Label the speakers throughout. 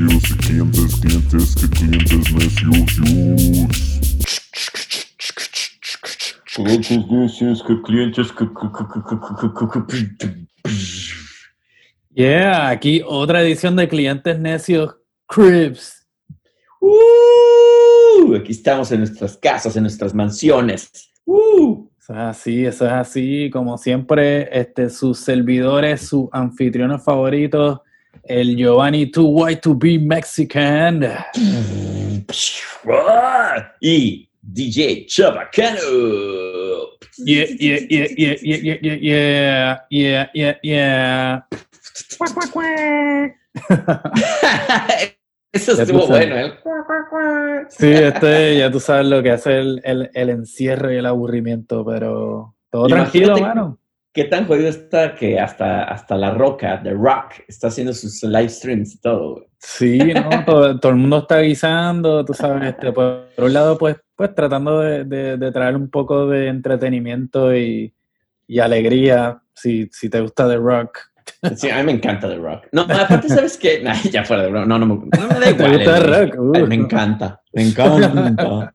Speaker 1: necios, clientes, clientes, que clientes necios. Clientes necios, que clientes, que,
Speaker 2: Yeah, aquí otra edición de Clientes Necios Cribs.
Speaker 3: Uh, aquí estamos en nuestras casas, en nuestras mansiones. Uh.
Speaker 2: Eso es así, eso es así. Como siempre, este, sus servidores, sus anfitriones favoritos, el Giovanni Too White to Be Mexican.
Speaker 3: Y DJ Chabacano.
Speaker 2: Yeah, yeah, yeah, yeah, yeah, yeah, yeah, yeah, yeah, yeah.
Speaker 3: Eso estuvo bueno, ¿eh?
Speaker 2: Sí, este, ya tú sabes lo que hace el, el, el encierro y el aburrimiento, pero todo tranquilo, mano.
Speaker 3: ¿Qué tan jodido está que hasta, hasta La Roca, The Rock, está haciendo sus live streams y todo? güey?
Speaker 2: Sí, ¿no? todo, todo el mundo está guisando, tú sabes, este, por, por un lado, pues, pues tratando de, de- de traer un poco de entretenimiento y, y alegría, si, si te gusta The Rock.
Speaker 3: Sí, a mí me encanta The Rock. No, aparte, ¿sabes qué? Nah, ya fuera de broma. No, no, me- no me da
Speaker 2: ¿Te
Speaker 3: igual.
Speaker 2: The. Rock? Uh.
Speaker 3: Me encanta. Me encanta.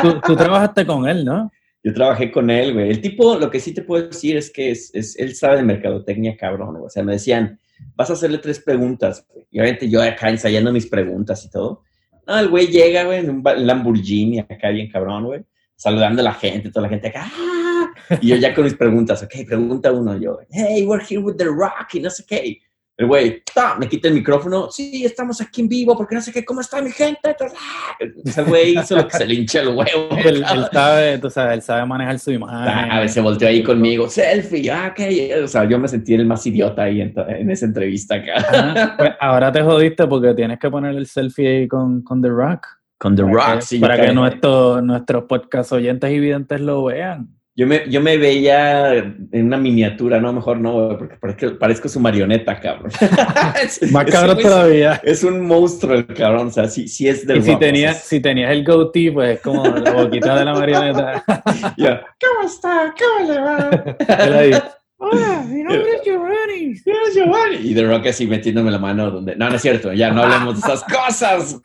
Speaker 2: Tú, tú trabajaste con él, ¿no?
Speaker 3: Yo trabajé con él, güey. El tipo, lo que sí te puedo decir es que es, es- él sabe de mercadotecnia, cabrón. güey. O sea, me decían, vas a hacerle tres preguntas. güey. Y obviamente yo acá ensayando mis preguntas y todo. No, el güey llega, güey, en un Lamborghini, acá bien cabrón, güey. Saludando a la gente, toda la gente acá. ¡ah! Y yo ya con mis preguntas, ok, pregunta uno yo. Hey, we're here with The Rock y no sé qué. El güey, ¡ta! me quita el micrófono. Sí, estamos aquí en vivo porque no sé qué, ¿cómo está mi gente? Entonces, ¡ah! El güey hizo lo que se le hincha el huevo.
Speaker 2: Él, él sabe, sabes, él sabe manejar su imagen.
Speaker 3: Ah, a ver, se volteó ahí conmigo, selfie, ah, ok. O sea, yo me sentí el más idiota ahí en, esa entrevista acá.
Speaker 2: Pues ahora te jodiste porque tienes que poner el selfie ahí con, con The Rock.
Speaker 3: Con The
Speaker 2: Para
Speaker 3: Rock,
Speaker 2: que-
Speaker 3: sí.
Speaker 2: para que
Speaker 3: caí.
Speaker 2: nuestros, nuestros podcast oyentes y videntes lo vean.
Speaker 3: Yo me, yo me veía en una miniatura, no, mejor no, güey, porque parezco, parezco su marioneta, cabrón. Es-
Speaker 2: Más
Speaker 3: ese
Speaker 2: cabrón
Speaker 3: güey
Speaker 2: todavía.
Speaker 3: Es un monstruo el cabrón, o sea, sí, sí es de
Speaker 2: Y si tenías, si tenías el goatee, pues es como la boquita de la marioneta.
Speaker 3: ¿Cómo está? ¿Cómo le va?
Speaker 2: Hola, mi nombre es Giovanni.
Speaker 3: Mira, Giovanni. Y The Rock así metiéndome la mano donde... No, no es cierto, ya no hablemos de esas cosas.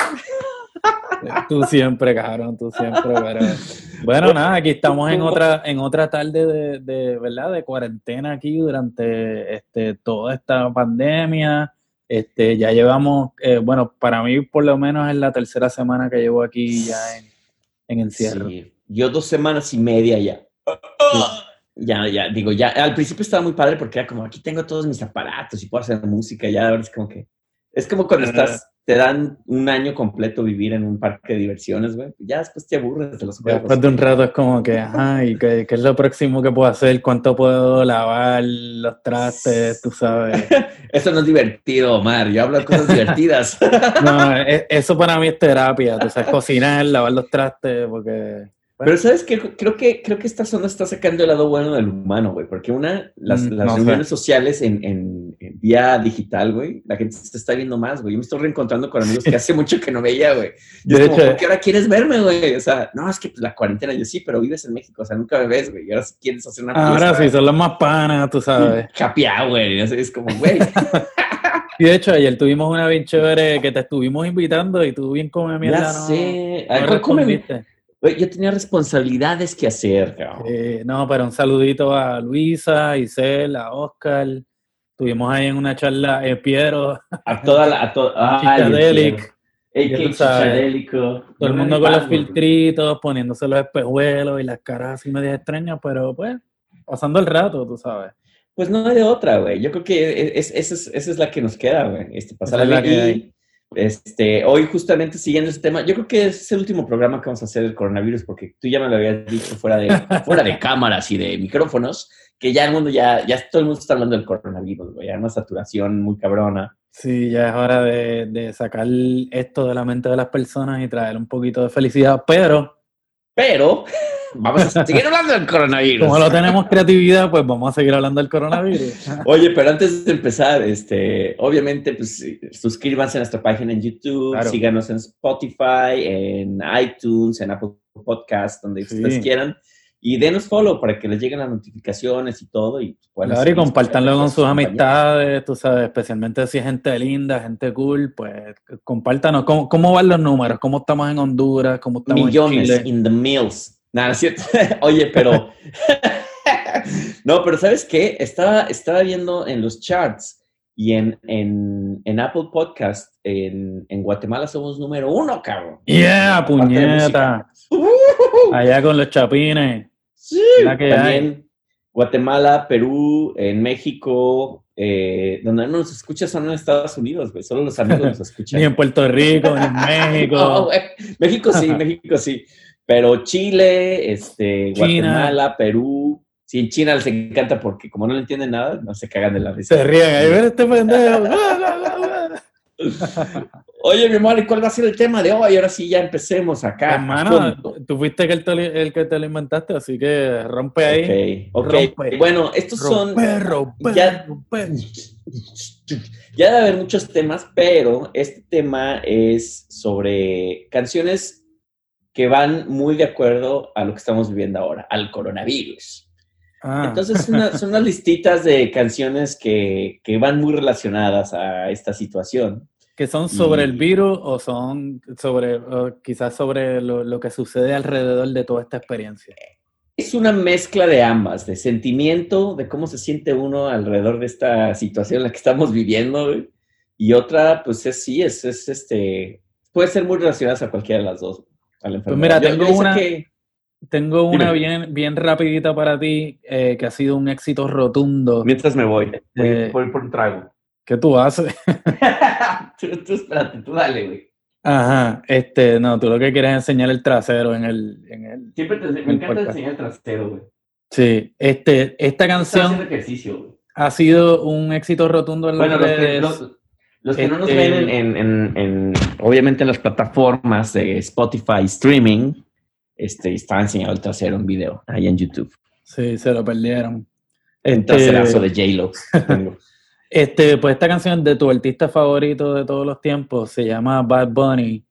Speaker 2: Tú siempre, cabrón, tú siempre, pero... Bueno, nada, aquí estamos en otra, en otra tarde de, de, ¿verdad? De cuarentena aquí durante este, toda esta pandemia. Este, ya llevamos, eh, bueno, para mí por lo menos es la tercera semana que llevo aquí ya en, en encierro.
Speaker 3: Sí, yo dos semanas y media ya. Ya, ya, digo, ya, al principio estaba muy padre porque era como, aquí tengo todos mis aparatos y puedo hacer música, ya ahora es como que, es como cuando estás, te dan un año completo vivir en un parque de diversiones, güey, ya después te aburres de los juegos.
Speaker 2: Después de un rato es como que, ajá, ¿y qué, qué es lo próximo que puedo hacer? ¿Cuánto puedo lavar los trastes? Tú sabes.
Speaker 3: Eso no es divertido, Omar, yo hablo de cosas divertidas.
Speaker 2: No, e- eso para mí es terapia. Tú sabes, cocinar, lavar los trastes, porque...
Speaker 3: Pero sabes que creo que creo que esta zona está sacando el lado bueno del humano, güey, porque una las,
Speaker 2: Mm,
Speaker 3: las
Speaker 2: no
Speaker 3: reuniones sociales en, en, en vía digital, güey, la gente se está viendo más, güey. Yo me estoy reencontrando con amigos que hace mucho que no veía, güey. Y es
Speaker 2: De
Speaker 3: como,
Speaker 2: hecho-
Speaker 3: ¿por qué ahora quieres verme, güey? O sea, no, es que pues, la cuarentena, yo sí, pero vives en México, o sea, nunca me ves, güey. Y ahora sí quieres hacer una
Speaker 2: Ahora
Speaker 3: fiesta.
Speaker 2: sí, son los más panas, tú sabes.
Speaker 3: Happy hour, y así es como, güey.
Speaker 2: Y de hecho, ayer tuvimos una bien chévere que te estuvimos invitando y tú bien come mierda,
Speaker 3: ya
Speaker 2: ¿no?
Speaker 3: sé.
Speaker 2: no
Speaker 3: Ay, ¿cuál come? Yo tenía responsabilidades que hacer, cabrón.
Speaker 2: Eh, no, pero un saludito a Luisa, a Isel, a Oscar. Estuvimos ahí en una charla, eh, Piero,
Speaker 3: A toda la... A to Ay,
Speaker 2: Chichadelic,
Speaker 3: Ey, qué
Speaker 2: todo el mundo con los filtritos, poniéndose los espejuelos y las caras así medias extrañas, pero pues, pasando el rato, tú sabes.
Speaker 3: Pues no hay de otra, güey. Yo creo que es, esa, es, esa es la que nos queda, güey. Este, pasar
Speaker 2: es la que
Speaker 3: y. este, hoy justamente siguiendo este tema, yo creo que es el último programa que vamos a hacer del coronavirus, porque tú ya me lo habías dicho fuera de, fuera de cámaras y de micrófonos, que ya el mundo ya, ya todo el mundo está hablando del coronavirus, güey. Ya una saturación muy cabrona.
Speaker 2: Sí, ya es hora de, de sacar esto de la mente de las personas y traer un poquito de felicidad, pero
Speaker 3: Pero vamos a seguir hablando del coronavirus.
Speaker 2: como no tenemos creatividad, pues vamos a seguir hablando del coronavirus.
Speaker 3: Oye, pero antes de empezar, este, obviamente, pues suscríbanse a nuestra página en YouTube,
Speaker 2: Claro.
Speaker 3: síganos en Spotify, en iTunes, en Apple Podcast, donde
Speaker 2: Sí.
Speaker 3: ustedes quieran. Y denos follow para que les lleguen las notificaciones y todo. Y, puedan
Speaker 2: Claro, y
Speaker 3: seguir
Speaker 2: compártanlo con sus
Speaker 3: compañeros.
Speaker 2: amistades, tú sabes, especialmente si es gente linda, gente cool, pues compártanos. ¿Cómo, cómo van los números? ¿Cómo estamos en Honduras? ¿Cómo estamos
Speaker 3: Millones
Speaker 2: en Chile?
Speaker 3: in the mills. Nada, ¿no es cierto? Oye, pero. no, pero ¿sabes qué? Estaba, estaba viendo en los charts y en, en, en Apple Podcast, en, en Guatemala somos número uno, cabrón.
Speaker 2: Yeah, puñeta. Allá con los chapines.
Speaker 3: Sí,
Speaker 2: La que
Speaker 3: también Guatemala, Perú, en México, eh, donde no nos escucha son en Estados Unidos, güey. Solo los amigos nos escuchan.
Speaker 2: Ni en Puerto Rico, ni en México.
Speaker 3: No. México sí, México sí. Pero Chile, este,
Speaker 2: China.
Speaker 3: Guatemala, Perú. Sí, en China les encanta porque como no le entienden nada, no se cagan de la risa.
Speaker 2: Se ríen. Ahí ven este pendejo.
Speaker 3: Oye, mi amor, ¿y cuál va a ser el tema de hoy? Ahora sí, ya empecemos acá.
Speaker 2: Hermano, tú fuiste el, el que te lo inventaste, así que rompe ahí.
Speaker 3: Ok, ok.
Speaker 2: Rompe.
Speaker 3: Bueno, estos son...
Speaker 2: Romper, romper,
Speaker 3: ya-. Ya debe haber muchos temas, pero este tema es sobre canciones que van muy de acuerdo a lo que estamos viviendo ahora, al coronavirus.
Speaker 2: Ah,
Speaker 3: Entonces, una- son unas listitas de canciones que, que van muy relacionadas a esta situación.
Speaker 2: ¿Que son sobre el virus o son sobre, o quizás sobre lo, lo que sucede alrededor de toda esta experiencia?
Speaker 3: Es una mezcla de ambas, de sentimiento, de cómo se siente uno alrededor de esta situación en la que estamos viviendo, y otra, pues es, sí, es, es este, puede ser muy relacionada a cualquiera de las dos. A la
Speaker 2: Pues mira.
Speaker 3: Yo-
Speaker 2: tengo
Speaker 3: yo
Speaker 2: una-
Speaker 3: que-
Speaker 2: Tengo una
Speaker 3: Dime.
Speaker 2: bien, bien rapidita para ti, eh, que ha sido un éxito rotundo.
Speaker 3: Mientras me voy, voy,
Speaker 2: Eh,
Speaker 3: voy por un trago.
Speaker 2: ¿Qué tú haces?
Speaker 3: tú, tú espérate, tú dale, güey.
Speaker 2: Ajá, este, no, tú lo que quieres es enseñar el trasero en el, en el,
Speaker 3: Siempre te, me
Speaker 2: No
Speaker 3: encanta enseñar el trasero, güey.
Speaker 2: sí, este, esta canción
Speaker 3: ejercicio,
Speaker 2: ha sido un éxito rotundo en
Speaker 3: Bueno, los que, los, los que no nos
Speaker 2: Este-
Speaker 3: ven en, en- en- en- obviamente en las plataformas de Spotify streaming, este, estaba enseñando el trasero en video ahí en YouTube.
Speaker 2: Sí, se lo perdieron.
Speaker 3: Un
Speaker 2: Este,
Speaker 3: traserazo de J-Lo.
Speaker 2: este, pues esta canción de tu artista favorito de todos los tiempos se llama Bad Bunny.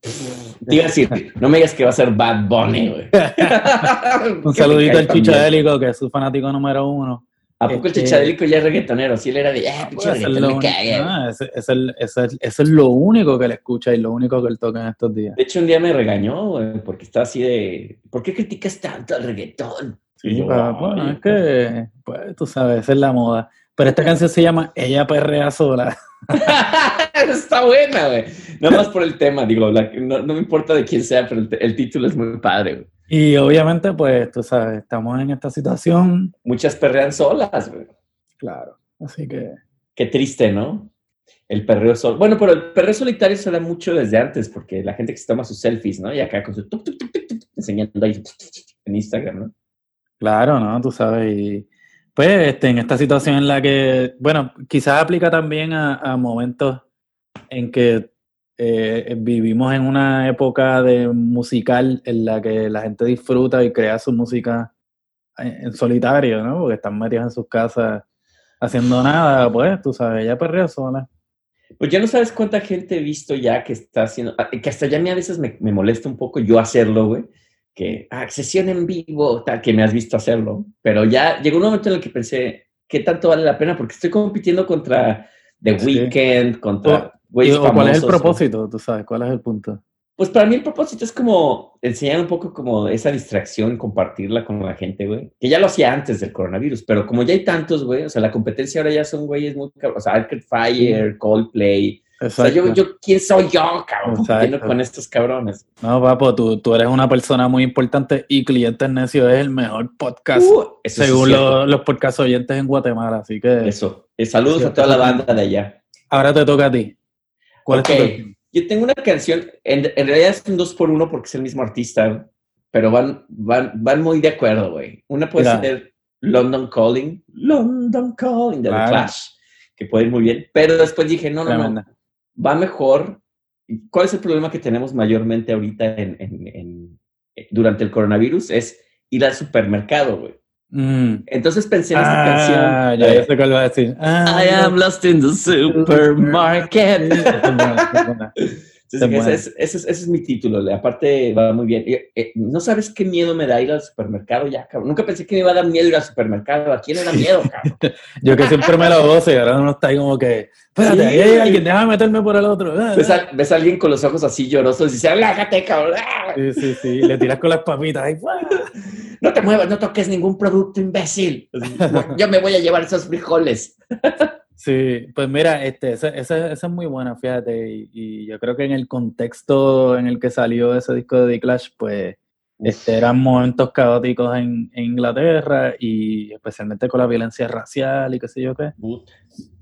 Speaker 3: Te iba a decir, no me digas que va a ser Bad Bunny, güey.
Speaker 2: Un saludito al Chichadélico, que es su fanático número uno.
Speaker 3: ¿A poco el
Speaker 2: Este-
Speaker 3: chichadélico ya es reggaetonero? Sí, él era de, ah,
Speaker 2: Pues, eso, es
Speaker 3: reggaetón,
Speaker 2: lo
Speaker 3: me
Speaker 2: único-
Speaker 3: caga.
Speaker 2: ah, ese- ese es el- ese es- eso es lo único que él escucha y lo único que él toca en estos días.
Speaker 3: De hecho, un día me regañó, güey, porque estaba así de, ¿por qué criticas tanto al reggaetón? Y yo, "Ay,
Speaker 2: bueno, es que, pues tú sabes, esa es la moda. Pero esta canción se llama Ella Perrea Sola.
Speaker 3: Está buena, güey. Nada más por el tema, digo, la- no, no me importa de quién sea, pero el, el título es muy padre, güey.
Speaker 2: Y obviamente, pues tú sabes, estamos en esta situación.
Speaker 3: Muchas perrean solas, güey.
Speaker 2: Claro. Así que,
Speaker 3: Qué triste, ¿no? El perreo solo. Bueno, pero el perreo solitario se da mucho desde antes, porque la gente que se toma sus selfies, ¿no? Y acá con su tuc, tuc, enseñando ahí en Instagram, ¿no?
Speaker 2: claro, ¿no? Tú sabes. Y pues este, en esta situación en la que, bueno, quizás aplica también a, momentos en que eh, vivimos en una época de musical en la que la gente disfruta y crea su música en, solitario, ¿no? Porque están metidos en sus casas haciendo nada, pues, tú sabes, ella perrea sola.
Speaker 3: Pues ya no sabes cuánta gente he visto ya que está haciendo, ah, que hasta ya a mí a veces me, me molesta un poco yo hacerlo, güey. Que, ah, sesión en vivo, tal, que me has visto hacerlo. Pero ya llegó un momento en el que pensé, ¿qué tanto vale la pena? Porque estoy compitiendo contra The
Speaker 2: Sí.
Speaker 3: Weeknd, contra
Speaker 2: Y,
Speaker 3: güeyes
Speaker 2: o ¿Cuál es el
Speaker 3: famosos,
Speaker 2: propósito? Tú sabes, ¿cuál es el punto?
Speaker 3: Pues para mí el propósito es como enseñar un poco como esa distracción, compartirla con la gente, güey. Que ya lo hacía antes del coronavirus, pero como ya hay tantos, güey, o sea, la competencia ahora ya son güeyes muy O sea, Arcade Fire, Coldplay. O sea, yo,
Speaker 2: Exacto.
Speaker 3: yo, ¿quién soy yo, cabrón?
Speaker 2: Exacto.
Speaker 3: con estos cabrones.
Speaker 2: No, papo, tú, tú eres una persona muy importante y Clientes Necios es el mejor podcast,
Speaker 3: Uh,
Speaker 2: según los, los podcast oyentes en Guatemala. Así que
Speaker 3: Eso. Eh, saludos a toda la banda de allá.
Speaker 2: ahora te toca a ti. ¿Cuál es tu?
Speaker 3: Yo tengo una canción, en, en realidad es un dos por uno porque es el mismo artista, pero van, van, van muy de acuerdo, güey. Una puede
Speaker 2: Mira.
Speaker 3: ser London Calling, London Calling de The
Speaker 2: Claro.
Speaker 3: Clash, que puede ir muy bien. Pero después dije, no, no, no. Va mejor. ¿Cuál es el problema que tenemos mayormente ahorita en, en- en- eh, durante el coronavirus? Es ir al supermercado, güey.
Speaker 2: Mm.
Speaker 3: Entonces pensé en esta
Speaker 2: Ah,
Speaker 3: canción.
Speaker 2: ya, ya sé cuál va a decir. Ah,
Speaker 3: I am lost in the supermarket. Entonces, ese, es, ese es- ese es mi título. Aparte, va muy bien. Eh, eh, no sabes qué miedo me da ir al supermercado ya, cabrón. Nunca pensé que me iba a dar miedo ir al supermercado. ¿A quién le da miedo, cabrón?
Speaker 2: Yo que siempre me lo gozo y ahora uno está ahí como que, espérate,
Speaker 3: Sí.
Speaker 2: hay alguien, déjame meterme por el otro.
Speaker 3: Ves, a, ves a alguien con los ojos así llorosos y dice, alájate, cabrón. ¡Ah!
Speaker 2: Sí, sí, sí, le tiras con las papitas ahí.
Speaker 3: No te muevas, no toques ningún producto, imbécil. Yo me voy a llevar esos frijoles.
Speaker 2: Sí, pues mira, este, esa, esa- esa es muy buena, fíjate, y, y yo creo que en el contexto en el que salió ese disco de The Clash, pues este, eran momentos caóticos en, en Inglaterra y especialmente con la violencia racial y qué sé yo qué.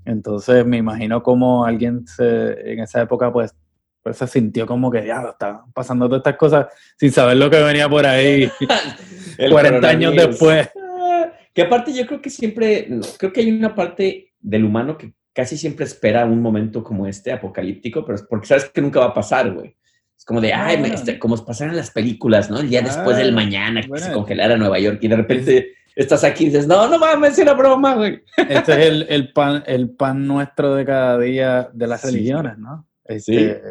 Speaker 2: Entonces me imagino como alguien se, en esa época pues, pues se sintió como que ya está pasando todas estas cosas sin saber lo que venía por ahí
Speaker 3: El
Speaker 2: 40 años después.
Speaker 3: Ah, Que aparte yo creo que siempre, creo que hay una parte del humano que casi siempre espera un momento como este, apocalíptico, pero es porque sabes que nunca va a pasar, güey. Es como de, ay, me-
Speaker 2: Bueno.
Speaker 3: este, como pasaran las películas, ¿no? El día después del mañana que
Speaker 2: bueno.
Speaker 3: se congelara Nueva York y de repente estás aquí y dices, no, no mames, es una broma, güey.
Speaker 2: Este es el, el pan, el pan nuestro de cada día de las
Speaker 3: Sí.
Speaker 2: religiones, ¿no?
Speaker 3: Sí.
Speaker 2: Este,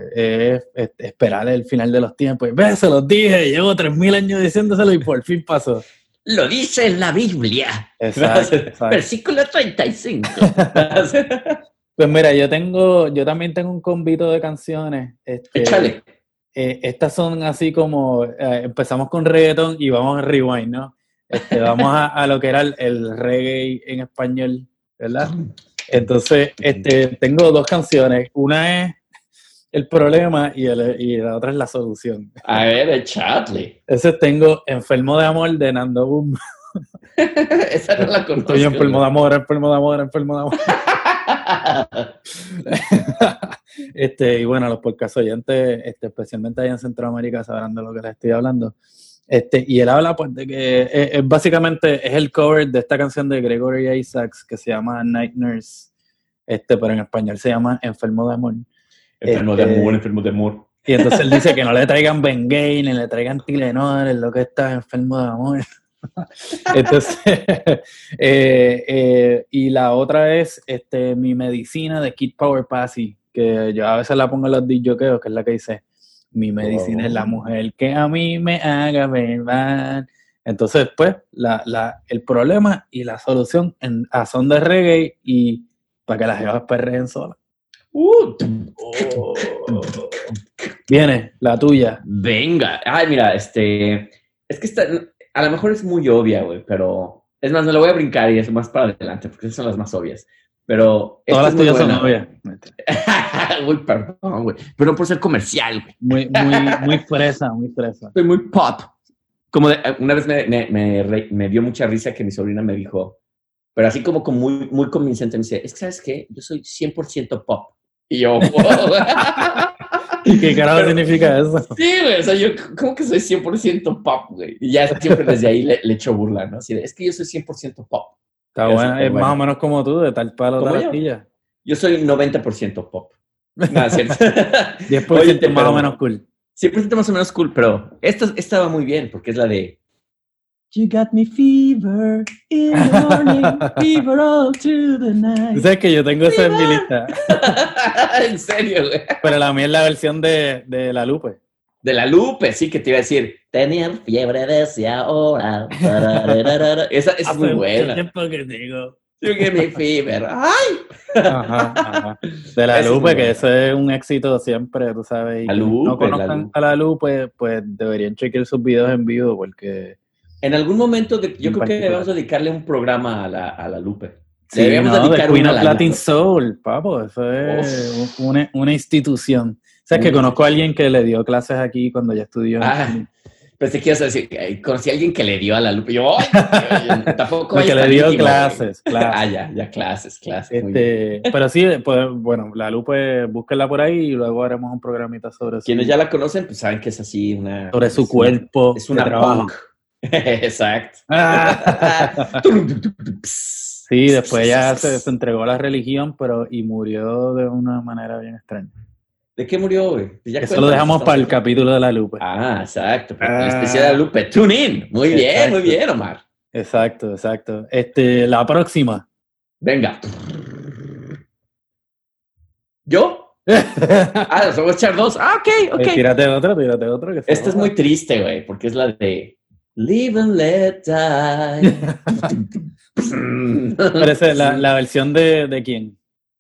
Speaker 2: es, es esperar el final de los tiempos. Ve, se los dije, llevo 3.000 años diciéndoselo y por fin pasó.
Speaker 3: Lo dice en la Biblia.
Speaker 2: Exacto, exacto.
Speaker 3: Versículo 35.
Speaker 2: Pues mira, yo tengo, yo también tengo un convito de canciones. Este,
Speaker 3: Échale.
Speaker 2: eh, estas son así como, eh, empezamos con reggaeton y vamos a rewind, ¿no? Este, vamos a, a lo que era el, el reggae en español, ¿verdad? Entonces, este, tengo dos canciones. Una es El problema y, el- y la otra es La solución.
Speaker 3: A ver, echadle.
Speaker 2: Ese tengo Enfermo de Amor de Nando Boom.
Speaker 3: Esa no la conozco.
Speaker 2: Estoy enfermo de amor, enfermo de amor, enfermo de amor. Este, y bueno, los podcast oyentes, este, especialmente allá en Centroamérica, sabrán de lo que les estoy hablando. Este, y él habla pues de que es, es básicamente es el cover de esta canción de Gregory Isaacs que se llama Night Nurse, este, pero en español se llama Enfermo de Amor.
Speaker 3: Enfermo de
Speaker 2: Este-
Speaker 3: amor, enfermo de amor.
Speaker 2: Y entonces él dice que no le traigan Bengay, ni le traigan Tylenol, es lo que está enfermo de amor. Entonces, eh, eh, y la otra es este, mi medicina de Kid Power Passy, que yo a veces la pongo en los disjoqueos, que es la que dice, mi medicina es la mujer que a mí me haga ver mal. Entonces, pues, la, la, el problema y la solución en, a son de reggae y para que las jevas perreen solas.
Speaker 3: Uh,
Speaker 2: Viene, la tuya.
Speaker 3: venga. Ay, mira, este. Es que esta, a lo mejor es muy obvia, güey, pero. Es más, me lo voy a brincar y es más para adelante, porque esas son las más obvias. Pero. esta
Speaker 2: Todas las
Speaker 3: es muy
Speaker 2: tuyas son
Speaker 3: buena.
Speaker 2: novias.
Speaker 3: Uy, perdón, güey. Pero no por ser comercial, güey.
Speaker 2: Muy, muy, muy fresa, muy fresa.
Speaker 3: Soy muy pop. Como de- una vez me, me, me, re- me dio mucha risa que mi sobrina me dijo, pero así como, como muy, muy convincente, me dice, es que, ¿sabes qué? Yo soy 100% pop. Y yo, wow.
Speaker 2: ¿Qué carajo significa eso?
Speaker 3: Sí, güey, o sea, yo, ¿cómo que soy 100% pop, güey? Y ya siempre desde ahí le, le echo burla, ¿no? Así de, es que yo soy 100% pop.
Speaker 2: Está bueno, es
Speaker 3: bueno.
Speaker 2: más o menos como tú, de tal palo
Speaker 3: Como
Speaker 2: tal
Speaker 3: yo.
Speaker 2: astilla.
Speaker 3: Yo soy 90% pop. Es cierto.
Speaker 2: 10%
Speaker 3: Oye,
Speaker 2: más o menos cool.
Speaker 3: 100% más o menos cool, pero esta, esta va muy bien porque es la de You got me fever in the morning, fever all through the
Speaker 2: Tú
Speaker 3: night.
Speaker 2: sabes que yo tengo esa en mi lista,
Speaker 3: en serio, güey.
Speaker 2: pero la mía es la versión de, de La Lupe.
Speaker 3: De la Lupe, sí, que te iba a decir, tenía fiebre desde ahora. Esa, es muy buena.
Speaker 2: tiempo que digo.
Speaker 3: You get me fever. ¡Ay!
Speaker 2: Ajá, ajá. De La
Speaker 3: es muy
Speaker 2: Lupe, que
Speaker 3: buena.
Speaker 2: eso es un éxito siempre, tú sabes. y
Speaker 3: La Lupe,
Speaker 2: no
Speaker 3: La
Speaker 2: conozcan
Speaker 3: Lupe.
Speaker 2: a La Lupe, pues deberían chequear sus videos en vivo porque...
Speaker 3: En algún momento, de- yo
Speaker 2: En
Speaker 3: creo que debemos dedicarle un programa a la, a la Lupe.
Speaker 2: Sí,
Speaker 3: Debemos
Speaker 2: no, de
Speaker 3: dedicar
Speaker 2: Queen of
Speaker 3: la
Speaker 2: Latin. Soul, papo, eso es una, una institución. O sea, que
Speaker 3: Una
Speaker 2: conozco a alguien que le dio clases aquí cuando ya estudió.
Speaker 3: Ah, Pensé que ibas a decir, conocí a alguien que le dio a la Lupe. Yo, ay, ay, tampoco
Speaker 2: que le dio
Speaker 3: íntimo,
Speaker 2: clases, clases.
Speaker 3: Ah, ya, ya, clases, clases.
Speaker 2: Este, pero sí, pues, bueno, la Lupe, búsquenla por ahí y luego haremos un programita sobre,
Speaker 3: Quienes
Speaker 2: su,
Speaker 3: ya la conocen, pues saben que es así una...
Speaker 2: sobre su
Speaker 3: es una-
Speaker 2: cuerpo
Speaker 3: Es una punk. Exacto.
Speaker 2: Ah. Sí, después ya se, se entregó a la religión, pero y murió de una manera bien extraña.
Speaker 3: ¿De qué murió, güey? Pues ya
Speaker 2: Eso lo dejamos para el capítulo de la Lupe.
Speaker 3: Ah, exacto. para
Speaker 2: Ah.
Speaker 3: Especial de la Lupe. Tune in. Muy bien,
Speaker 2: Exacto.
Speaker 3: muy bien, Omar.
Speaker 2: Exacto, exacto. Este, la próxima.
Speaker 3: Venga. ¿Yo? Ah, ¿nos vamos a echar dos? Ah, ok, ok.
Speaker 2: Eh, tírate otro, tírate otro. que
Speaker 3: Esta es muy triste, güey, porque es la de Live and Let Die.
Speaker 2: Es la, la versión de, de quién?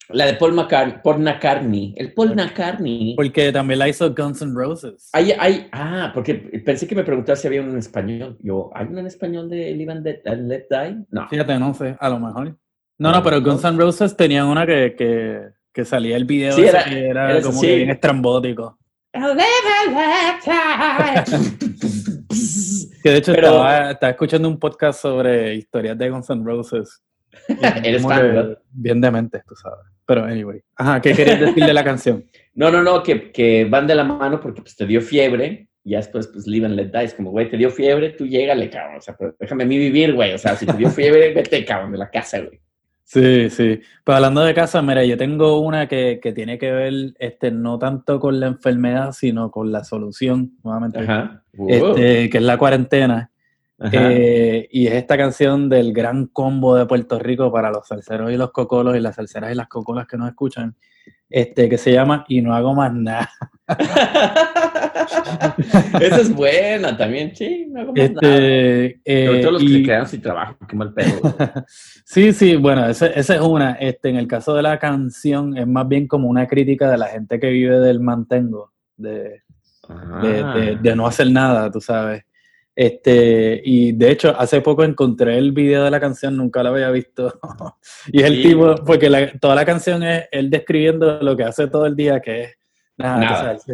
Speaker 3: La de Paul McCartney, Paul McCartney. El Paul McCartney.
Speaker 2: Porque también la hizo Guns N' Roses.
Speaker 3: Hay, hay, ah, porque pensé que me preguntabas si había uno en español. Yo, ¿hay uno en español de Live and Let, and Let Die? No.
Speaker 2: Fíjate, no sé, a lo mejor. No, no, pero Guns N' Roses tenía una que, que, que salía el video
Speaker 3: Sí, era-
Speaker 2: que era,
Speaker 3: era-
Speaker 2: como
Speaker 3: sí.
Speaker 2: que bien estrambótico. Que de hecho
Speaker 3: Pero-
Speaker 2: estaba, estaba escuchando un podcast sobre historias de Guns N' Roses.
Speaker 3: Eres fan, ¿verdad?
Speaker 2: Bien demente, tú sabes. Pero anyway. Ajá, ¿qué querías decir de la canción?
Speaker 3: No, no, no, que, que van de la mano porque pues te dio fiebre y después pues live and let die. Es como, güey, te dio fiebre, tú llégale, cabrón. O sea, pero déjame a mí vivir, güey. O sea, si te dio fiebre, vete, cabrón, de la casa, güey.
Speaker 2: Sí, sí. Pues hablando de casa, mira, yo tengo una que, que tiene que ver este, no tanto con la enfermedad, sino con la solución, nuevamente,
Speaker 3: Ajá. Wow.
Speaker 2: este, que es la cuarentena. Eh, y es esta canción del gran combo de Puerto Rico para los salseros y los cocolos y las salseras y las cocolas que nos escuchan, este, que se llama Y no hago más nada.
Speaker 3: Esa es buena también, sí. No hago más nada.
Speaker 2: Este, eh,
Speaker 3: Sobre todo los que se quedaron sin trabajo, qué mal pedo.
Speaker 2: Sí, sí, bueno, esa es una. Este, en el caso de la canción, es más bien como una crítica de la gente que vive del mantengo, de, de,
Speaker 3: Ah.
Speaker 2: de- de no hacer nada, tú sabes. Este, y de hecho, hace poco encontré el video de la canción, nunca lo había visto. y es el
Speaker 3: Sí.
Speaker 2: tipo, porque la- toda la canción es él describiendo lo que hace todo el día, que es nada,
Speaker 3: Nada.
Speaker 2: sabes,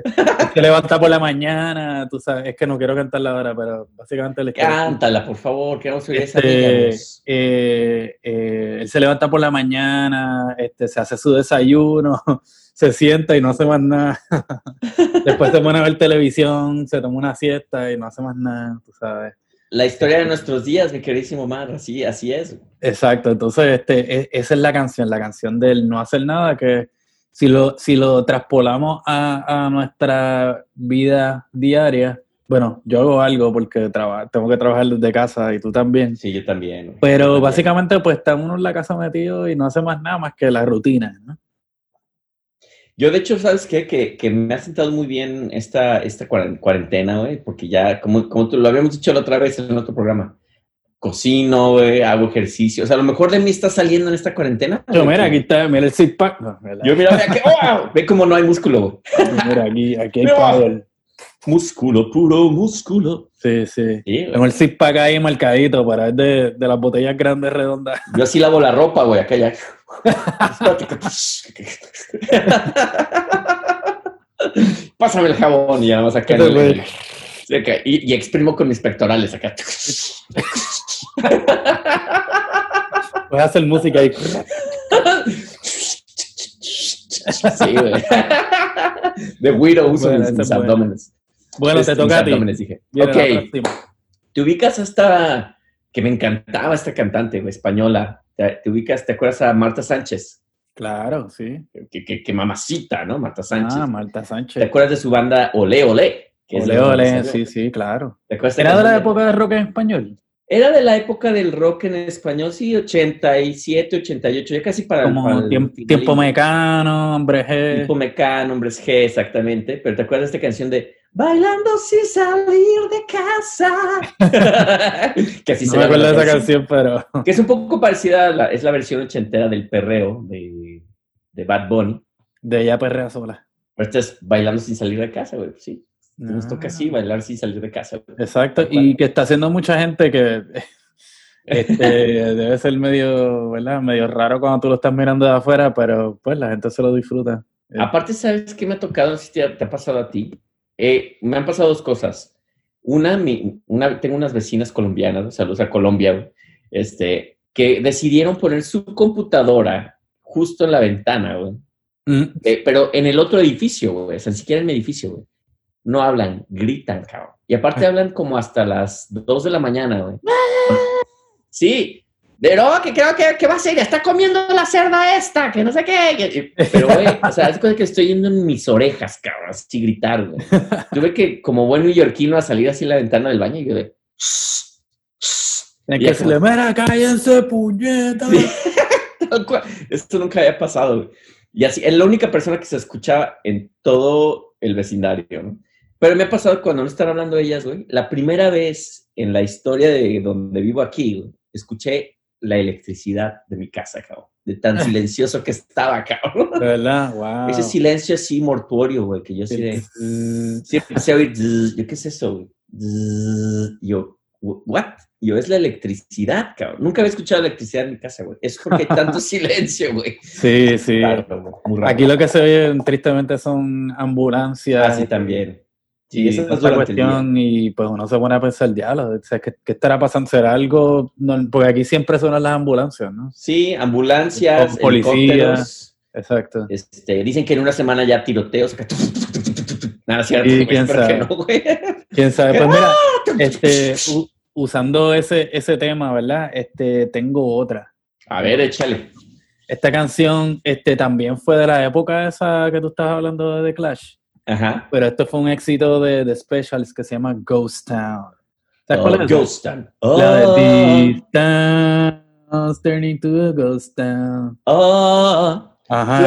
Speaker 2: se, levanta por la mañana, tú sabes, es que no quiero cantarla ahora, pero básicamente le
Speaker 3: Cántala, por favor, queremos oír esa
Speaker 2: este, eh, eh, él se levanta por la mañana, este, se hace su desayuno, se sienta y no hace más nada. Después se pone a ver televisión, se toma una siesta y no hace más nada, tú sabes.
Speaker 3: La historia de nuestros días, mi queridísimo Mar, así, así es.
Speaker 2: Exacto, entonces este, e- esa es la canción, la canción del no hacer nada, que si lo, si lo traspolamos a, a nuestra vida diaria, bueno, yo hago algo porque traba- tengo que trabajar desde casa y tú también.
Speaker 3: Sí, yo también.
Speaker 2: Pero
Speaker 3: También.
Speaker 2: básicamente pues está uno en la casa metido y no hace más nada más que la rutina, ¿no?
Speaker 3: Yo, de hecho, ¿sabes qué? Que, que me ha sentado muy bien esta, esta cuaren- cuarentena, güey, porque ya, como, como tú lo habíamos dicho la otra vez en otro programa, cocino, güey, hago ejercicio. O sea, a lo mejor de mí está saliendo en esta cuarentena. Güey,
Speaker 2: mira, aquí está, mira el six pack. No, mira,
Speaker 3: Yo, mira, mira, que. Ve cómo no hay músculo, güey.
Speaker 2: mira, aquí, aquí hay power.
Speaker 3: Músculo, puro músculo.
Speaker 2: Sí, sí.
Speaker 3: Sí.
Speaker 2: Tengo el six pack ahí marcadito para ver de, de las botellas grandes redondas.
Speaker 3: Yo así lavo la ropa, güey, acá ya. Pásame el jabón y ya vamos el-. Sí, acá, y, y exprimo con mis pectorales acá.
Speaker 2: Hacer música ahí.
Speaker 3: Sí, güey. The Widow uso
Speaker 2: Bueno,
Speaker 3: mis, abdómenes.
Speaker 2: Bueno,
Speaker 3: Este,
Speaker 2: te toca a ti.
Speaker 3: dije. Ok. ¿Te ubicas a esta que me encantaba esta cantante güey, española? ¿Te, te ubicas, te acuerdas a Marta Sánchez?
Speaker 2: Claro, sí.
Speaker 3: Que, que, que mamacita, ¿no? Marta Sánchez.
Speaker 2: Ah, Marta
Speaker 3: ¿Te
Speaker 2: Sánchez.
Speaker 3: acuerdas de su banda Olé Olé? Que
Speaker 2: ole,
Speaker 3: salió?
Speaker 2: sí, sí, claro.
Speaker 3: ¿Te acuerdas
Speaker 2: ¿Era de la época de rock en español?
Speaker 3: Era de la época del rock en español, sí, 87, 88, ya casi para, para
Speaker 2: Como
Speaker 3: el
Speaker 2: tiemp-
Speaker 3: final.
Speaker 2: tiempo mecano, hombre G.
Speaker 3: Tiempo Mecano, Hombres G, exactamente. Pero ¿te acuerdas de esta canción de Bailando sin salir de casa? que así
Speaker 2: No
Speaker 3: se
Speaker 2: me acuerdo de esa
Speaker 3: canción.
Speaker 2: pero
Speaker 3: Que es un poco parecida, a la, es la versión ochentera del perreo de, de Bad Bunny.
Speaker 2: de ella perrea sola.
Speaker 3: Pero esta es Bailando sin salir de casa, güey, sí. Nos
Speaker 2: Ah.
Speaker 3: toca así, bailar sin salir de casa. güey.
Speaker 2: Exacto, y que está haciendo mucha gente que este, debe ser medio, ¿verdad? Medio raro cuando tú lo estás mirando de afuera, pero pues la gente se lo disfruta.
Speaker 3: Aparte, ¿sabes qué me ha tocado? No sé si te, te ha pasado a ti. Eh, me han pasado dos cosas. Una, mi- una, tengo unas vecinas colombianas, saludos a Colombia, este, que decidieron poner su computadora justo en la ventana, güey.
Speaker 2: mm,
Speaker 3: Eh, pero en el otro edificio, güey, o sea, ni siquiera en mi edificio, güey. No hablan, gritan, cabrón. Y aparte hablan como hasta las 2 de la mañana, güey. Sí, De no, que creo que, que va a ser, está comiendo la cerda esta, que no sé qué. Pero, güey, o sea, es cosa que estoy yendo en mis orejas, cabrón, así gritar, güey. Tuve que, como buen neoyorquino, a salir así en la ventana del baño y yo de. Y
Speaker 2: que
Speaker 3: es
Speaker 2: decirle, mira, cállense, puñeta.
Speaker 3: Sí. Esto nunca había pasado, güey. Y así, es la única persona que se escuchaba en todo el vecindario, ¿no? Pero me ha pasado cuando no están hablando ellas, güey. La primera vez en la historia de donde vivo aquí, güey, escuché la electricidad de mi casa, cabrón. De tan silencioso que estaba, cabrón.
Speaker 2: Verdad, wow.
Speaker 3: Ese silencio así mortuorio, güey, que yo así de... Sí, empecé a oír, yo qué es eso, güey. Yo, "Wh- what? Yo, es la electricidad, cabrón. Nunca había escuchado electricidad en mi casa, güey. Es porque hay tanto silencio, güey.
Speaker 2: Sí, sí. Aquí lo que se oye tristemente son ambulancias.
Speaker 3: Ah, sí, también.
Speaker 2: Y esa
Speaker 3: es el día.
Speaker 2: cuestión, y pues uno se pone a pensar, diablo, o sea, ¿qué, qué estará pasando? ¿Será algo? No, porque aquí siempre suenan las ambulancias, ¿no?
Speaker 3: Sí, ambulancias,
Speaker 2: O policía.
Speaker 3: helicópteros.
Speaker 2: Exacto.
Speaker 3: Este, dicen que en una semana ya tiroteos. Nada, cierto.
Speaker 2: Sí, quién sabe.
Speaker 3: no.
Speaker 2: ¿Quién sabe? Pues mira, este, usando ese, ese tema, ¿verdad? Este, tengo otra.
Speaker 3: A ver, échale.
Speaker 2: Esta canción este, también fue de la época esa que tú estabas hablando de The Clash,
Speaker 3: Ajá.
Speaker 2: pero esto fue un éxito de, de Specials que se llama Ghost Town. ¿Sabes
Speaker 3: Oh,
Speaker 2: cuál es?
Speaker 3: Ghost Town.
Speaker 2: La
Speaker 3: Oh,
Speaker 2: de These towns turning to a ghost town.
Speaker 3: oh,
Speaker 2: Ajá.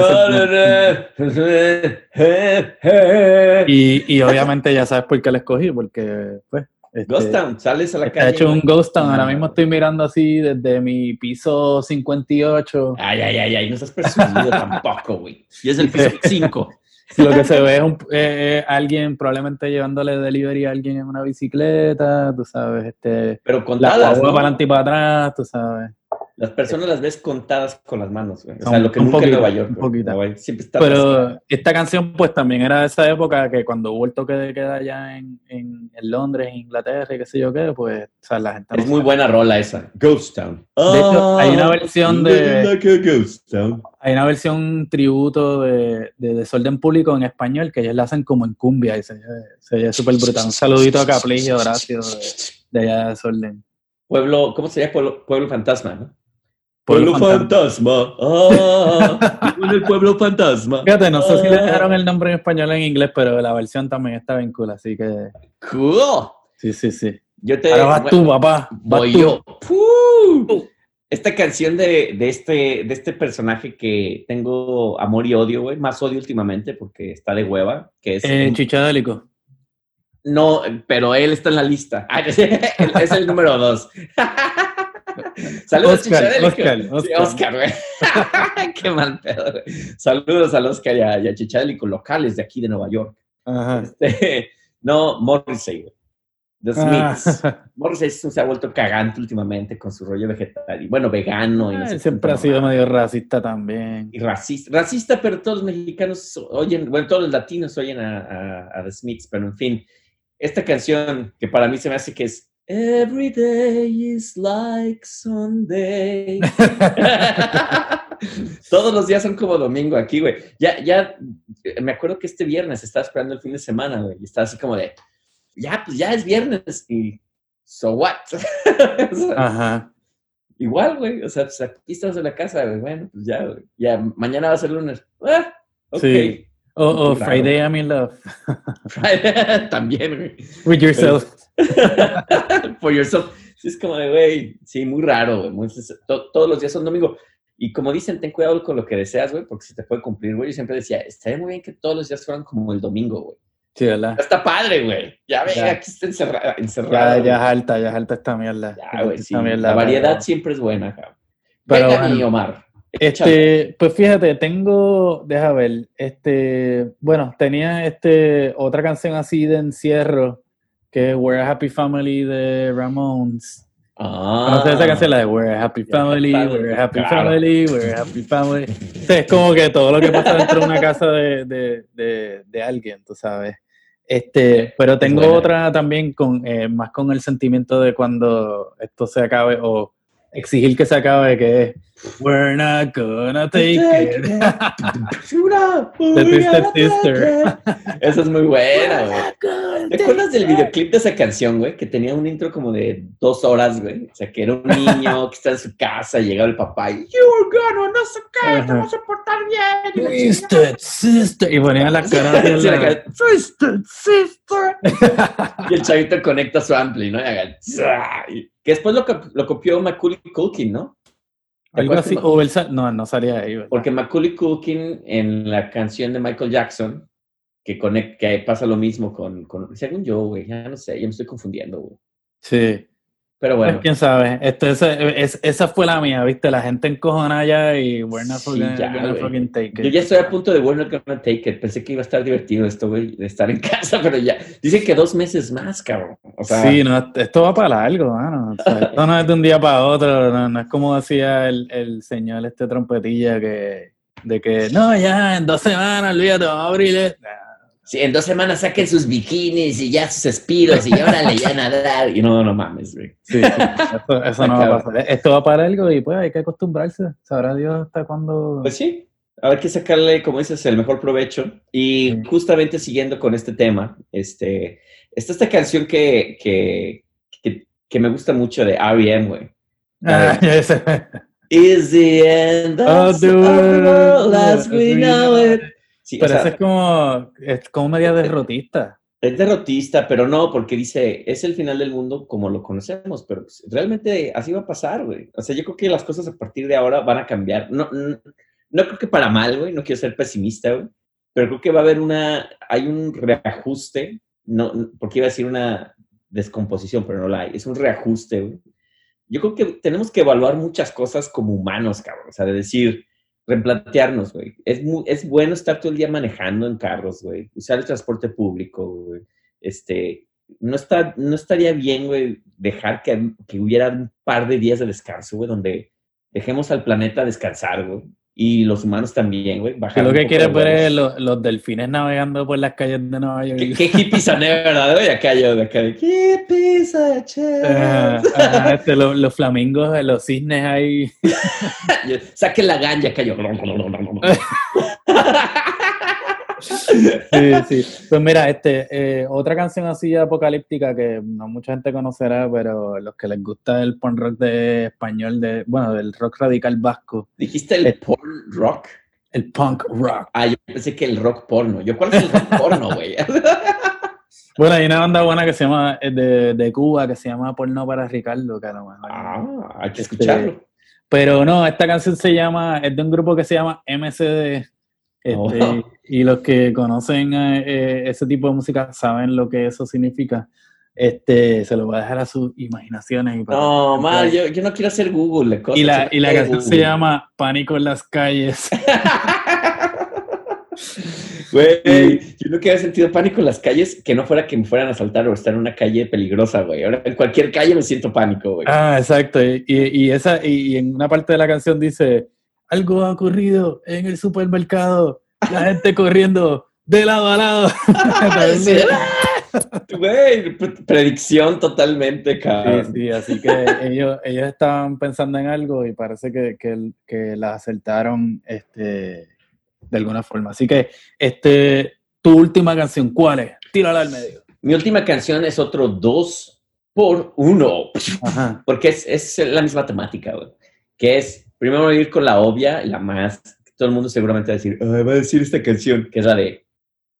Speaker 2: y, y obviamente ya sabes por qué la escogí, porque pues... este,
Speaker 3: Ghost Town, sales a la calle.
Speaker 2: hecho un. Ghost Town. Ahora mismo estoy mirando así desde mi piso 58.
Speaker 3: Ay, ay, ay, ay, no estás presumido tampoco, güey. Y es el piso 5.
Speaker 2: Lo que se ve es un- eh, eh, alguien probablemente llevándole delivery a alguien en una bicicleta, tú sabes, este,
Speaker 3: Pero
Speaker 2: la
Speaker 3: contadas,
Speaker 2: guagua
Speaker 3: ¿no?
Speaker 2: para adelante y para atrás, tú sabes.
Speaker 3: Las personas las ves contadas con las manos, güey. O sea, lo que
Speaker 2: un
Speaker 3: nunca
Speaker 2: poquito,
Speaker 3: en Nueva York.
Speaker 2: un
Speaker 3: güey.
Speaker 2: poquito.
Speaker 3: York siempre está.
Speaker 2: Pero esta canción pues también era de esa época que cuando hubo el toque de queda allá en, en, en Londres, en Inglaterra y qué sé yo qué, pues o sea, la gente no
Speaker 3: Es muy
Speaker 2: sabe.
Speaker 3: buena rola esa. Ghost Town.
Speaker 2: De hecho, hay una versión de-
Speaker 3: Like a ghost town.
Speaker 2: Hay una versión tributo de, de Desorden Público en español que ellos la hacen como en cumbia y se, oye súper brutal. Un saludito a Capli y Horacio de, de allá de Desorden.
Speaker 3: Pueblo, ¿cómo sería Pueblo, Pueblo Fantasma, no?
Speaker 2: Pueblo
Speaker 3: Pueblo Fantasma. Ah, el Pueblo Fantasma.
Speaker 2: Fíjate, no sé si le
Speaker 3: Ah.
Speaker 2: dejaron el nombre en español o en inglés, pero la versión también está bien cool, así que
Speaker 3: Cool.
Speaker 2: sí, sí, sí.
Speaker 3: Yo te
Speaker 2: Ahora vas tú, papá. vas
Speaker 3: voy
Speaker 2: tú.
Speaker 3: yo. Puh. Esta canción de, de, este, de este personaje que tengo amor y odio, güey, más odio últimamente porque está de hueva, que es...
Speaker 2: Eh, Chichadélico.
Speaker 3: No, pero él está en la lista. Es el número dos. Saludos,
Speaker 2: Oscar. Oscar,
Speaker 3: Sí,
Speaker 2: Oscar.
Speaker 3: Güey. Qué mal pedo, güey. Saludos al Oscar y a, y a Chichadélico, locales de aquí de Nueva York.
Speaker 2: Ajá.
Speaker 3: Este, no, Morrissey, güey. The Smiths.
Speaker 2: Ah,
Speaker 3: Morrissey se ha vuelto cagante últimamente con su rollo vegetal. Y bueno, vegano. Y no sé
Speaker 2: él siempre ha sido medio racista también.
Speaker 3: Y racista. Racista, pero todos los mexicanos oyen, bueno, todos los latinos oyen a, a, a The Smiths, pero en fin. Esta canción que para mí se me hace que es Every day is like Sunday. Todos los días son como domingo aquí, güey. Ya, ya, me acuerdo que este viernes estaba esperando el fin de semana, güey, y estaba así como de, ya, pues ya es viernes, y so what? O sea,
Speaker 2: Ajá.
Speaker 3: Igual, güey, o sea, pues aquí estás en la casa, güey, bueno, pues ya, güey. Ya, mañana va a ser lunes. Ah, ok.
Speaker 2: Sí. O o
Speaker 3: Claro.
Speaker 2: Friday I'm in love.
Speaker 3: Friday también, güey.
Speaker 2: With yourself.
Speaker 3: For yourself. Sí, es como de, güey, sí, muy raro, güey. muy- to- todos los días son domingo. Y como dicen, ten cuidado con lo que deseas, güey, porque se te puede cumplir, güey. Yo siempre decía, estaría muy bien que todos los días fueran como el domingo, güey.
Speaker 2: Sí, ¿verdad?
Speaker 3: Está padre, güey. Ya ve,
Speaker 2: Ya.
Speaker 3: aquí está encerrada.
Speaker 2: Ya,
Speaker 3: encerrado,
Speaker 2: ya es
Speaker 3: güey.
Speaker 2: alta, ya es alta esta mierda.
Speaker 3: Ya, güey, sí.
Speaker 2: Mierda,
Speaker 3: La variedad siempre es buena, cabrón.
Speaker 2: Pero
Speaker 3: Venga,
Speaker 2: bueno.
Speaker 3: mi Omar.
Speaker 2: Este, pues fíjate, tengo, deja ver, este, bueno, tenía este otra canción así de encierro que es We're a Happy Family de Ramones.
Speaker 3: Ah.
Speaker 2: ¿Conoces esa canción? La de We're a Happy Family, We're a Happy
Speaker 3: claro.
Speaker 2: Family, We're a Happy Family. O sea, es como que todo lo que pasa dentro de una casa de, de, de, de alguien, tú sabes. Este, pero tengo otra también con eh, más con el sentimiento de cuando esto se acabe o exigir que se acabe, que es We're not gonna take it.
Speaker 3: The
Speaker 2: Twisted Sister.
Speaker 3: Esa es muy buena, güey. ¿Te acuerdas del videoclip de esa canción, güey? Que tenía un intro como de dos horas, güey. O sea, que era un niño que está en su casa, y llegaba el papá y You're gonna, no sé qué, te vas a portar bien.
Speaker 2: Twisted Sister. Y ponía la cara
Speaker 3: Sí,
Speaker 2: la-
Speaker 3: Twisted Sister. y el chavito conecta su ampli, ¿no? Y haga, que después lo, cop- lo copió Macaulay Culkin, ¿no? ¿Te
Speaker 2: Algo así.
Speaker 3: que-
Speaker 2: O sa- no, no salía ahí. ¿verdad?
Speaker 3: Porque Macaulay Culkin en la canción de Michael Jackson, que pasa lo mismo con, con, según yo, güey, ya no sé, ya me estoy confundiendo, güey.
Speaker 2: Sí.
Speaker 3: Pero bueno,
Speaker 2: Pues, quién sabe. Esto, ese- es- esa fue la mía, ¿viste? La gente encojona ya y we're not
Speaker 3: Sí,
Speaker 2: fucking,
Speaker 3: ya,
Speaker 2: fucking take it.
Speaker 3: yo ya estoy a punto de We're Not Gonna Take It. Pensé que iba a estar divertido esto, güey, de estar en casa, pero ya. Dicen que dos meses más, cabrón. O sea,
Speaker 2: sí, no, esto va para largo, mano. O sea, esto no es de un día para otro, no, no es como decía el, el señor este trompetilla que de que no, ya en dos semanas, olvídate, vamos a abrir. esto".
Speaker 3: Sí, en dos semanas saquen sus bikinis y ya sus espiros y órale, ya nadar. Y no, no mames, güey.
Speaker 2: Sí, sí, eso, eso no va a pasar. Esto va para algo y pues hay que acostumbrarse. Sabrá Dios hasta cuándo.
Speaker 3: Pues sí, habrá que sacarle, como dices, el mejor provecho. Y
Speaker 2: Sí.
Speaker 3: justamente siguiendo con este tema, este, está esta canción que, que, que, que me gusta mucho de R.E.M., güey.
Speaker 2: Ah, ya sé.
Speaker 3: Is the end of,
Speaker 2: Of the
Speaker 3: world as we know it. Sí, o
Speaker 2: Pero
Speaker 3: sea,
Speaker 2: eso es como, es como media derrotista.
Speaker 3: es derrotista, pero no, porque dice, es el final del mundo como lo conocemos, pero pues, realmente así va a pasar, güey. O sea, yo creo que las cosas a partir de ahora van a cambiar. No, no, no creo que para mal, güey, no quiero ser pesimista, güey, pero creo que va a haber una, hay un reajuste, no, no- porque iba a decir una descomposición, pero no la hay, es un reajuste, güey. Yo creo que tenemos que evaluar muchas cosas como humanos, cabrón, o sea, de decir, replantearnos, güey. Es, es bueno estar todo el día manejando en carros, güey, usar el transporte público, güey. Este, no, está, no estaría bien, güey, dejar que, que hubiera un par de días de descanso, güey, donde dejemos al planeta descansar, güey. Y los humanos también, güey.
Speaker 2: Lo que
Speaker 3: de
Speaker 2: ver es
Speaker 3: huevos.
Speaker 2: lo- los delfines navegando por las calles de Nueva York.
Speaker 3: ¿Qué, qué hippie soné, ¿verdad? güey? acá yo, de acá de hippies a chance".
Speaker 2: Ajá, ajá, este, lo- los flamingos, los cisnes ahí.
Speaker 3: Saquen la ganja, acá yo.
Speaker 2: Sí, sí. Pues mira, este, eh, otra canción así apocalíptica que no mucha gente conocerá, pero los que les gusta el punk rock de español, de, bueno, del rock radical vasco,
Speaker 3: ¿Dijiste el
Speaker 2: Eh.
Speaker 3: porn rock?
Speaker 2: el punk rock.
Speaker 3: Ah, yo pensé que el rock porno. ¿Yo cuál es el rock porno, güey?
Speaker 2: Bueno, hay una banda buena que se llama, eh, de, de Cuba, que se llama Porno para Ricardo, que a lo mejor-
Speaker 3: ah, hay que
Speaker 2: Este,
Speaker 3: escucharlo.
Speaker 2: Pero no, esta canción se llama, es de un grupo que se llama MCD. Este,
Speaker 3: Oh.
Speaker 2: Y los que conocen eh, eh, ese tipo de música saben lo que eso significa. Este, se lo voy a dejar a sus imaginaciones. Y para-
Speaker 3: No, mal, yo, yo no quiero hacer Google
Speaker 2: y la, y la canción se
Speaker 3: Google.
Speaker 2: llama Pánico en las calles.
Speaker 3: Güey, yo nunca había sentido pánico en las calles que no fuera que me fueran a asaltar o estar en una calle peligrosa, güey. Ahora en cualquier calle me siento pánico, güey.
Speaker 2: Ah, exacto. Y, y esa, y, y en una parte de la canción dice, algo ha ocurrido en el supermercado, la gente corriendo de lado a lado.
Speaker 3: Sí. Güey, pre- predicción totalmente,
Speaker 2: Sí,
Speaker 3: cabrón.
Speaker 2: sí, así que ellos, ellos estaban pensando en algo y parece que, que, que la acertaron este, de alguna forma. Así que, este, tu última canción, ¿cuál es? Tírala al medio.
Speaker 3: Mi última canción es otro dos por uno.
Speaker 2: Ajá.
Speaker 3: Porque es, es la misma temática, güey. Que es, Primero voy a ir con la obvia, la más, que todo el mundo seguramente va a decir, va a decir esta canción, que es la de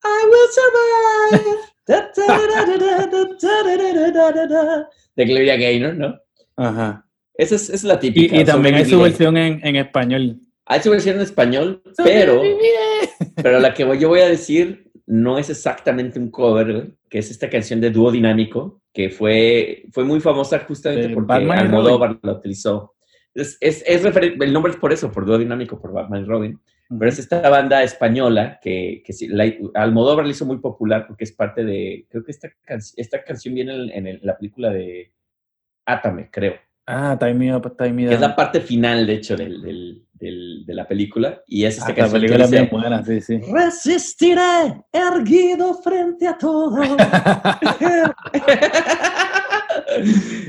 Speaker 3: I Will Survive. de Gloria Gaynor, ¿no?
Speaker 2: Ajá.
Speaker 3: Esa es, es la típica.
Speaker 2: Y, y también hay su versión en, en español.
Speaker 3: Hay su versión en español, pero, pero la que voy, yo voy a decir no es exactamente un cover, que es esta canción de dúo dinámico, que fue, fue muy famosa justamente
Speaker 2: de
Speaker 3: porque
Speaker 2: Batman
Speaker 3: Almodóvar la utilizó. Es, es, es el nombre es por eso, por dúo dinámico, por Batman y Robin. Pero es esta banda española que, que la, Almodóvar la hizo muy popular porque es parte de, creo que esta, can- esta canción viene en, en el- la película de Átame, creo.
Speaker 2: Ah, Time Me Up, Time Me
Speaker 3: Que es la parte final, de hecho, del, del- del- de la película. Y es esta
Speaker 2: Ah, la
Speaker 3: canción que
Speaker 2: película bien buena, sí, sí.
Speaker 3: Resistiré erguido frente a todo.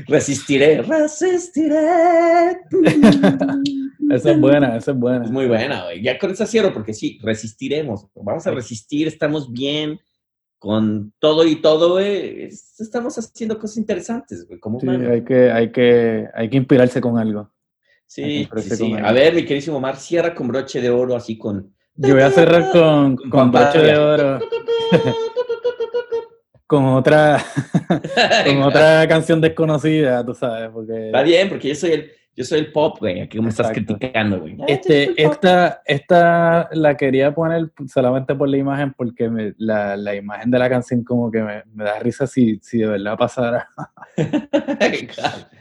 Speaker 3: resistiré, resistiré.
Speaker 2: Esa es buena, esa es buena.
Speaker 3: Es muy buena, güey. Ya con esa cierro, porque sí, resistiremos. Vamos a resistir, estamos bien con todo y todo, güey. Es- Estamos haciendo cosas interesantes, güey, como
Speaker 2: Sí, hay que, hay que, hay que inspirarse con algo.
Speaker 3: Sí, sí, A ver, mi queridísimo Omar, cierra con broche de oro, así con...
Speaker 2: Yo voy a cerrar con,
Speaker 3: Con
Speaker 2: con broche de oro, con otra, con otra canción desconocida, tú sabes, porque
Speaker 3: Está bien, porque yo soy el, yo soy el pop, güey. Aquí me estás criticando, güey.
Speaker 2: este, esta, esta la quería poner solamente por la imagen, porque me- la, la imagen de la canción como que me, me da risa si, si de verdad pasara.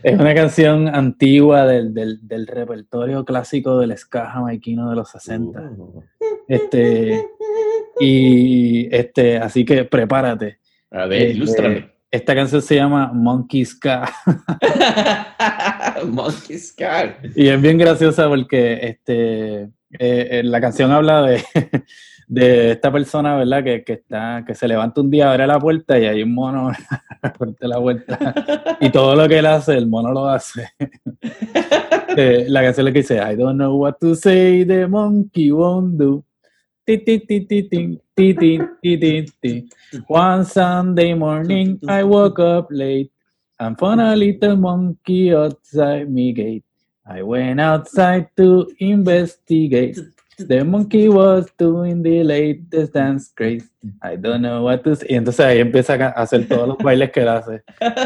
Speaker 2: Es una canción antigua del, del, del repertorio clásico del ska jamaiquino de los 60.
Speaker 3: Uh.
Speaker 2: Este, y este, así que prepárate.
Speaker 3: A ver,
Speaker 2: Eh,
Speaker 3: ilústrame.
Speaker 2: Esta canción se llama Monkey Ska
Speaker 3: Monkey Scar.
Speaker 2: y es bien graciosa porque este, eh, eh, la canción habla de, de esta persona, ¿verdad? Que, que, está, que se levanta un día, abre la puerta y hay un mono frente a la puerta y todo lo que él hace, el mono lo hace. Eh, la canción es que dice, I don't know what to say, the monkey won't do. One Sunday morning, I woke up late and found a little monkey outside me gate. I went outside to investigate. The monkey was doing the latest dance craze. I don't know what to say. Entonces ahí empieza a hacer todos los bailes que él hace.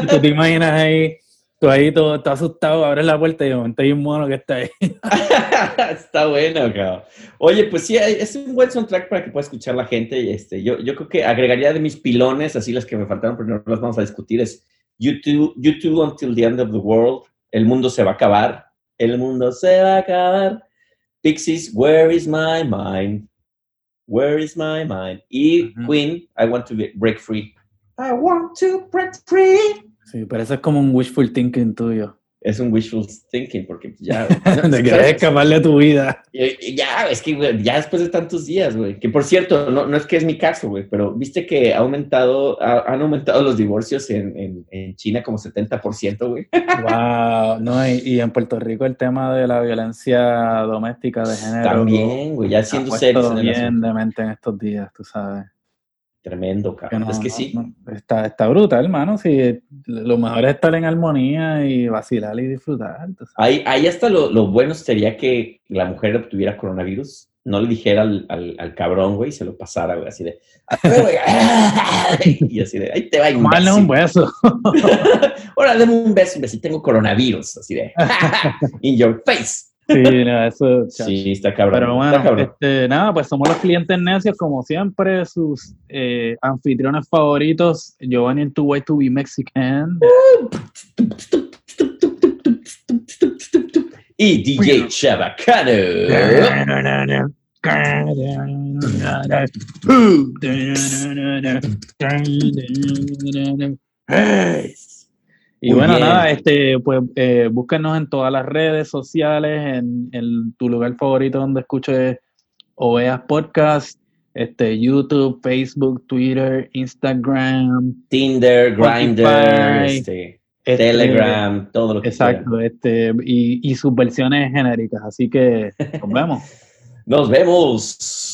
Speaker 2: Tú te imaginas ahí, tú ahí todo, todo asustado, abres la puerta y de momento hay un mono que está ahí.
Speaker 3: Está bueno, cabrón. Oye, pues sí, es un buen soundtrack para que pueda escuchar la gente. Este, yo, yo creo que agregaría de mis pilones, así las que me faltaron, pero no las vamos a discutir, es YouTube, YouTube Until the End of the World. El mundo se va a acabar. El mundo se va a acabar. Pixies, Where is my mind? Where is my mind? Y
Speaker 2: Ujú.
Speaker 3: Queen, I want to be- break free. I want to break free.
Speaker 2: Sí, pero eso es como un wishful thinking tuyo.
Speaker 3: Es un wishful thinking, porque ya.
Speaker 2: Te quieres escapar de tu vida.
Speaker 3: Ya, es que ya después de tantos días, güey. Que por cierto, no, no es que es mi caso, güey, pero viste que ha aumentado, ha- han aumentado los divorcios en, en, en China como 70%, güey.
Speaker 2: Wow, no, y, y en Puerto Rico el tema de la violencia doméstica de género.
Speaker 3: También, güey, ya siendo serios
Speaker 2: bien demente en estos días, tú sabes.
Speaker 3: Tremendo, cabrón.
Speaker 2: no-
Speaker 3: es que sí.
Speaker 2: no, está, está brutal, hermano. Si lo mejor es estar en armonía y vacilar y disfrutar. sabes.
Speaker 3: Ahí, ahí hasta lo, lo bueno sería que la mujer obtuviera coronavirus, no le dijera al, al, al cabrón, güey, y se lo pasara, güey, así de. "A ver, güey", y así de, ahí te va, imbécil.
Speaker 2: un beso.
Speaker 3: Ahora dame un beso, imbécil, tengo coronavirus, así de. In your face.
Speaker 2: Sí, no, eso.
Speaker 3: Sí, está cabrón.
Speaker 2: Pero
Speaker 3: está
Speaker 2: bueno,
Speaker 3: cabrón.
Speaker 2: este, nada, pues somos los clientes necios, como siempre, sus eh, anfitriones favoritos, Giovanni en Tu Way to Be Mexican.
Speaker 3: Y DJ Chabacano.
Speaker 2: Y
Speaker 3: Muy
Speaker 2: bueno,
Speaker 3: bien.
Speaker 2: nada, este, pues eh, búsquenos en todas las redes sociales, en, en tu lugar favorito donde escuches o veas podcast, este, YouTube, Facebook, Twitter, Instagram,
Speaker 3: Tinder, Grindr, este,
Speaker 2: este,
Speaker 3: Telegram, todo lo que
Speaker 2: Exacto, este, y, y sus versiones genéricas. Así que nos vemos.
Speaker 3: Nos vemos.